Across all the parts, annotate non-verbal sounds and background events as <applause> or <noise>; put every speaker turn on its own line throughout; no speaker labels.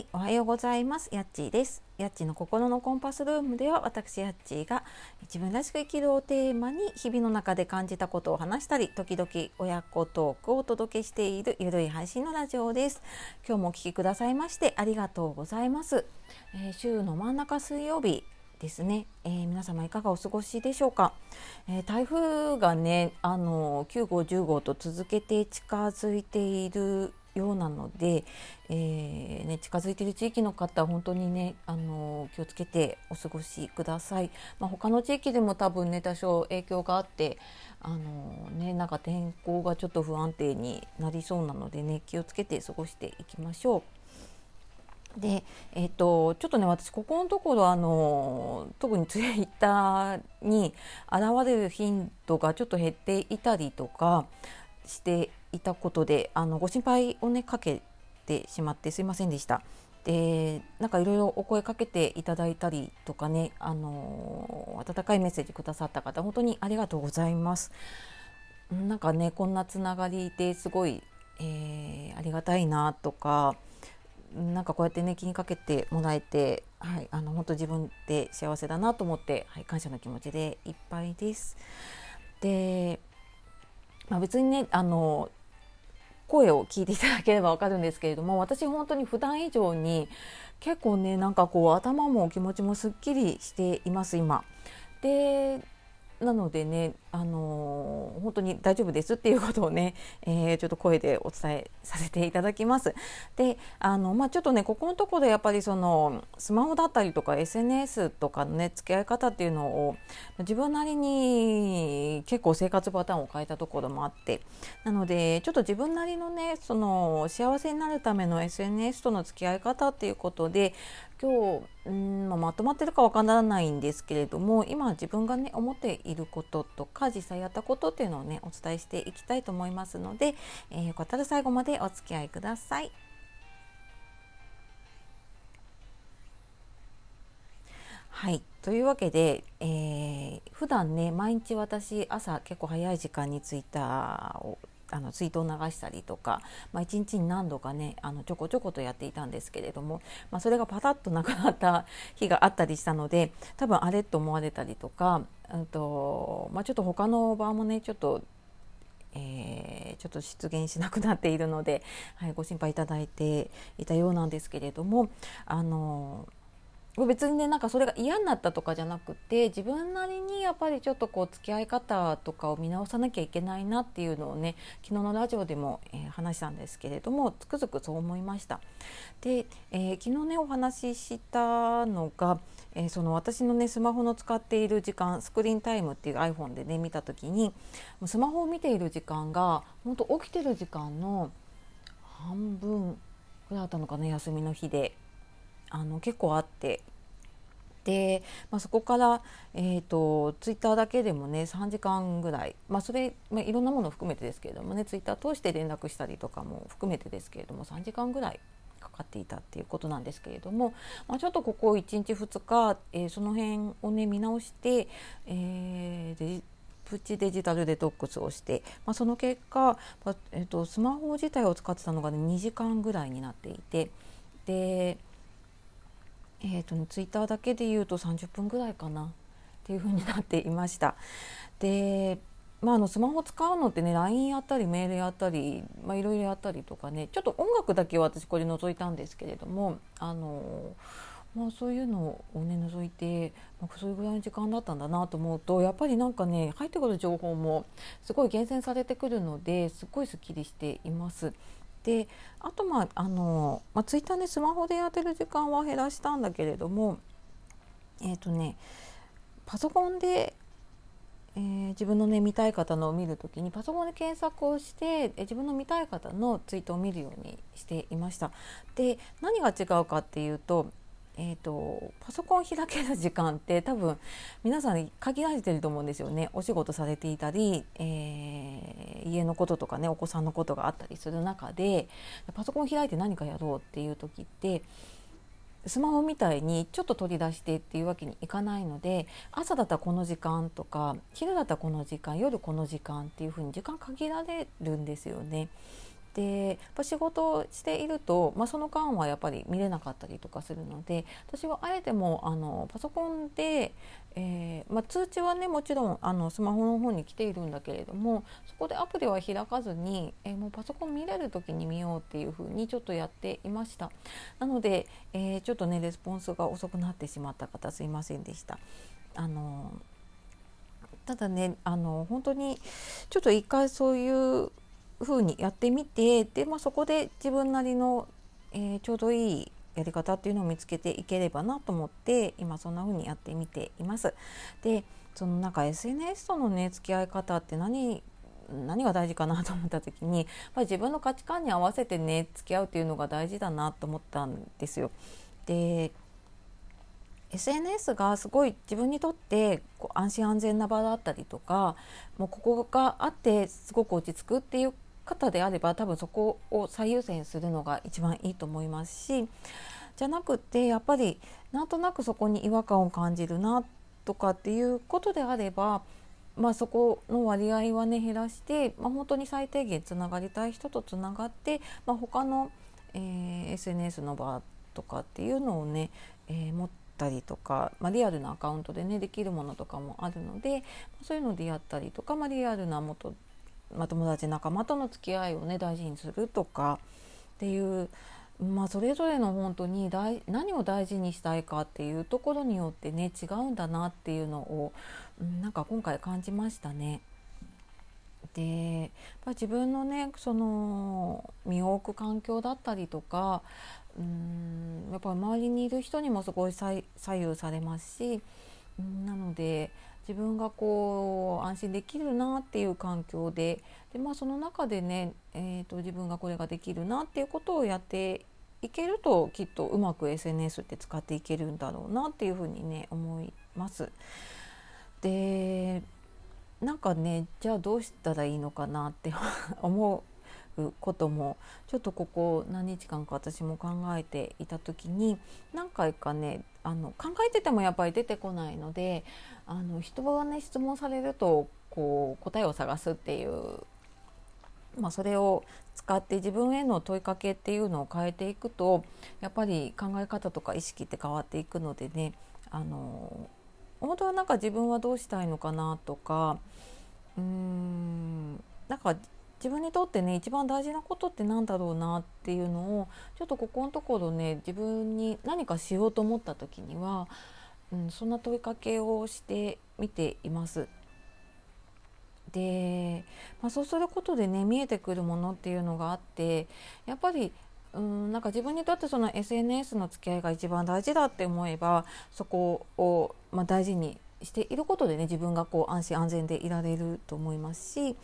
はい、おはようございます。やっちーです。やっちーの心のコンパスルームでは、私やっちーが自分らしく生きるをテーマに日々の中で感じたことを話したり、時々親子トークをお届けしているゆるい配信のラジオです。今日もお聴きくださいましてありがとうございます。えー、週の真ん中水曜日ですね、えー、皆様いかがお過ごしでしょうか、えー、台風がねあの9号10号と続けて近づいているようなので、えー、ね、近づいている地域の方は本当にねあの気をつけてお過ごしください。まあ、他の地域でも多分ね多少影響があってあの、ね、なんか天候がちょっと不安定になりそうなのでね気をつけて過ごしていきましょう。でえーと、ちょっとね私ここのところあの特にツイッターに現れる頻度がちょっと減っていたりとかしていたことであのご心配をねかけてしまってすいませんでした。でなんかいろいろお声かけていただいたりとかねあの温かいメッセージくださった方本当にありがとうございます。なんかねこんなつながりですごい、えー、ありがたいなとかなんかこうやってね気にかけてもらえて、はい、あの本当自分で幸せだなと思って、はい、感謝の気持ちでいっぱいです。で、まあ、別にねあの声を聞いていただければわかるんですけれども私本当に普段以上に結構ねなんかこう頭も気持ちもすっきりしています今。でなのでね、あのー、本当に大丈夫ですっていうことをね、<laughs> えー、ちょっと声でお伝えさせていただきます。で、あのまあ、ちょっとねここのところでやっぱりそのスマホだったりとか SNS とかのね付き合い方っていうのを自分なりに結構生活パターンを変えたところもあってなのでちょっと自分なりのねその幸せになるための SNS との付き合い方っていうことで今日うん、ま、まとまってるかわからないんですけれども今自分がね思っていることとか実際やったことっていうのをねお伝えしていきたいと思いますので、えー、よかったら最後までお付き合いください。はいというわけで、えー、普段ね毎日私朝結構早い時間にツイッターをあのツイートを流したりとか、まあ、1日に何度かねあのちょこちょことやっていたんですけれども、まあ、それがパタッとなくなった日があったりしたので多分あれと思われたりとか、うんとまあ、ちょっと他の場もねちょっとえー、ちょっと出現しなくなっているので、はい、ご心配いただいていたようなんですけれどもあの別にねなんかそれが嫌になったとかじゃなくて自分なりにやっぱりちょっとこう付き合い方とかを見直さなきゃいけないなっていうのをね昨日のラジオでも、えー、話したんですけれどもつくづくそう思いました。で、えー、昨日ねお話ししたのが、えー、その私のねスマホの使っている時間スクリーンタイムっていう iPhone でね見た時にスマホを見ている時間が本当起きてる時間の半分ぐらいあったのかな休みの日で。あの結構あって。で、まあ、そこから、えーと、ツイッターだけでもね3時間ぐらい、まあ、それ、まあ、いろんなものを含めてですけれどもねツイッター通して連絡したりとかも含めてですけれども3時間ぐらいかかっていたっていうことなんですけれども、まあ、ちょっとここ1日2日、えー、その辺をね見直して、えー、プチデジタルデトックスをして、まあ、その結果、えーと、スマホ自体を使ってたのが、ね、2時間ぐらいになっていてでえーとね、ツイッターだけで言うと30分ぐらいかなっていう風になっていました。でまあ、あのスマホ使うのってね LINE やったりメールやったり、いろいろやったりとかねちょっと音楽だけは私これ覗いたんですけれどもあの、まあ、そういうのをね覗いて、まあ、それぐらいの時間だったんだなと思うとやっぱりなんかね入ってくる情報もすごい厳選されてくるのですごいすっきりしています。であとまああの、まあ、ツイッターでスマホで当てる時間は減らしたんだけれどもえっ、ー、とねパソコンで、えー、自分のね見たい方のを見る時にパソコンで検索をして、え、自分の見たい方のツイートを見るようにしていました。で何が違うかっていうとえーと、パソコン開ける時間って多分皆さん限られてると思うんですよねお仕事されていたり、えー、家のこととかねお子さんのことがあったりする中でパソコン開いて何かやろうっていう時ってスマホみたいにちょっと取り出してっていうわけにいかないので朝だったらこの時間とか昼だったらこの時間夜この時間っていうふうに時間限られるんですよね。でやっぱ仕事をしていると、まあ、その間はやっぱり見れなかったりとかするので私はあえてもあのパソコンで、えー、まあ、通知はねもちろんあのスマホの方に来ているんだけれどもそこでアプリは開かずに、えー、もうパソコン見れる時に見ようっていう風にちょっとやっていました。なので、えー、ちょっとねレスポンスが遅くなってしまった方すいませんでした。あのただねあの本当にちょっと一回そういう風にやってみてで、まあ、そこで自分なりの、えー、ちょうどいいやり方っていうのを見つけていければなと思って今そんな風にやってみています。でそのなんか SNS とのね付き合い方って何何が大事かなと思った時にやっぱり自分の価値観に合わせてね付き合うっていうのが大事だなと思ったんですよ。で SNS がすごい自分にとってこう安心安全な場だったりとかもうここがあってすごく落ち着くっていう方であれば多分そこを最優先するのが一番いいと思いますしじゃなくてやっぱりなんとなくそこに違和感を感じるなとかっていうことであれば、まあ、そこの割合はね減らして、まあ、本当に最低限つながりたい人とつながって、まあ、他の、えー、SNS の場とかっていうのをね、えー、持ったりとか、まあ、リアルなアカウントでねできるものとかもあるのでそういうのでやったりとか、まあ、リアルな元まあ、友達仲間との付き合いをね大事にするとかっていう、まあ、それぞれの本当に大何を大事にしたいかっていうところによってね違うんだなっていうのを、うん、なんか今回感じましたね。でやっぱ自分のねその身を置く環境だったりとかうんやっぱり周りにいる人にもすごい左右されますしなので自分がこう安心できるなっていう環境でで、まあ、その中でね、えーと、自分がこれができるなっていうことをやっていけるときっとうまく SNS って使っていけるんだろうなっていうふうにね思います。でなんかねじゃあどうしたらいいのかなって <laughs> 思うこともちょっとここ何日間か私も考えていた時に何回かねあの考えててもやっぱり出てこないのであの人がね質問されるとこう答えを探すっていう、まあ、それを使って自分への問いかけっていうのを変えていくとやっぱり考え方とか意識って変わっていくのでねあの本当はなんか自分はどうしたいのかなとかうーんなんか自分にとってね一番大事なことって何だろうなっていうのをちょっとここのところね自分に何かしようと思った時には、うん、そんな問いかけをしてみています。で、まあ、そうすることでね見えてくるものっていうのがあってやっぱりうんなんか自分にとってその SNS の付き合いが一番大事だって思えばそこを、まあ、大事にしていることでね自分がこう安心安全でいられると思いますし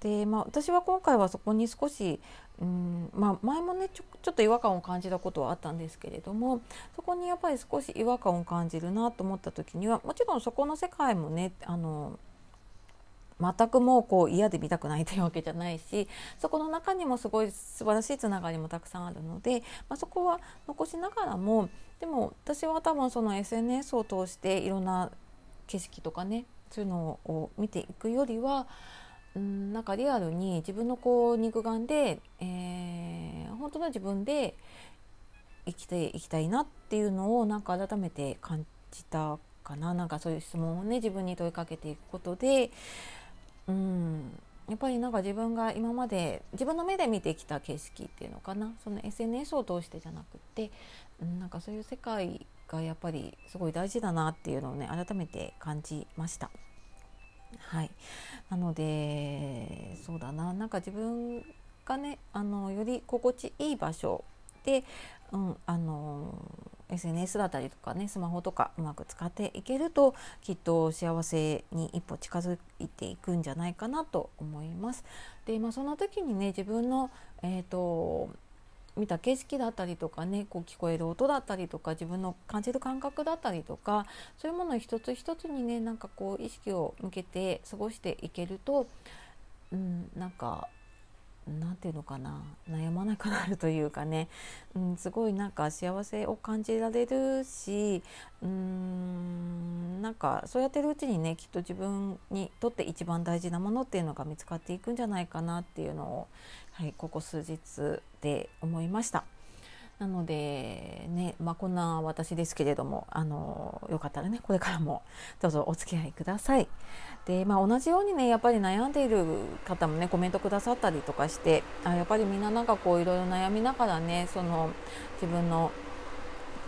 で、まあ、私は今回はそこに少しうん、まあ、前もねちょちょっと違和感を感じたことはあったんですけれどもそこにやっぱり少し違和感を感じるなと思った時にはもちろんそこの世界もねあの全くもうこう嫌で見たくないというわけじゃないしそこの中にもすごい素晴らしいつながりもたくさんあるので、まあ、そこは残しながらもでも私は多分その SNS を通していろんな景色とかねそういうのを見ていくよりはうんなんかリアルに自分のこう肉眼で、えー、本当の自分で生きていきたいなっていうのをなんか改めて感じたかななんかそういう質問をね自分に問いかけていくことでうんやっぱりなんか自分が今まで自分の目で見てきた景色っていうのかなその SNS を通してじゃなくて、うん、なんかそういう世界がやっぱりすごい大事だなっていうのをね改めて感じました。はい、なのでそうだななんか自分がねあのより心地いい場所で、うん、あの SNS だったりとかねスマホとかうまく使っていけるときっと幸せに一歩近づいていくんじゃないかなと思います。で、まあ、その時にね自分の、えーと見た景色だったりとかねこう聞こえる音だったりとか自分の感じる感覚だったりとかそういうものを一つ一つにねなんかこう意識を向けて過ごしていけると、うん、なんか何て言うのかな悩まなくなるというかね、うん、すごいなんか幸せを感じられるしうんなんかそうやってるうちにねきっと自分にとって一番大事なものっていうのが見つかっていくんじゃないかなっていうのをはい、ここ数日で思いました。なのでね、まあ、こんな私ですけれどもあのよかったらねこれからもどうぞお付き合いください。で、まあ、同じようにねやっぱり悩んでいる方もねコメントくださったりとかしてあやっぱりみんななんかこういろいろ悩みながらねその自分の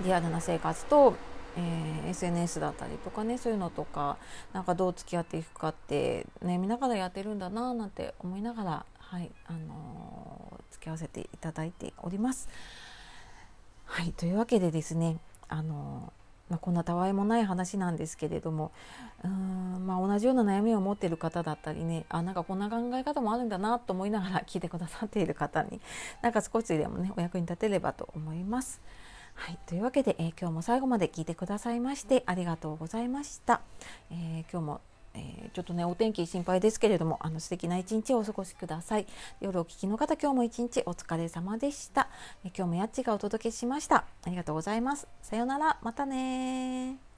リアルな生活とえー、SNS だったりとかねそういうのとかなんかどう付き合っていくかってね見ながらやってるんだななんて思いながらはいあの、付き合わせていただいております。はいというわけでですねあのまあ、こんなたわいもない話なんですけれどもうん、まあ、同じような悩みを持っている方だったりねあなんかこんな考え方もあるんだなと思いながら聞いてくださっている方になんか少しでもねお役に立てればと思います。はい、というわけで、えー、今日も最後まで聞いてくださいましてありがとうございました。えー、今日もえー、ちょっとねお天気心配ですけれどもあの素敵な一日をお過ごしください。夜お聞きの方今日も一日お疲れ様でした、えー、今日もやっちがお届けしました。ありがとうございます。さようなら。またね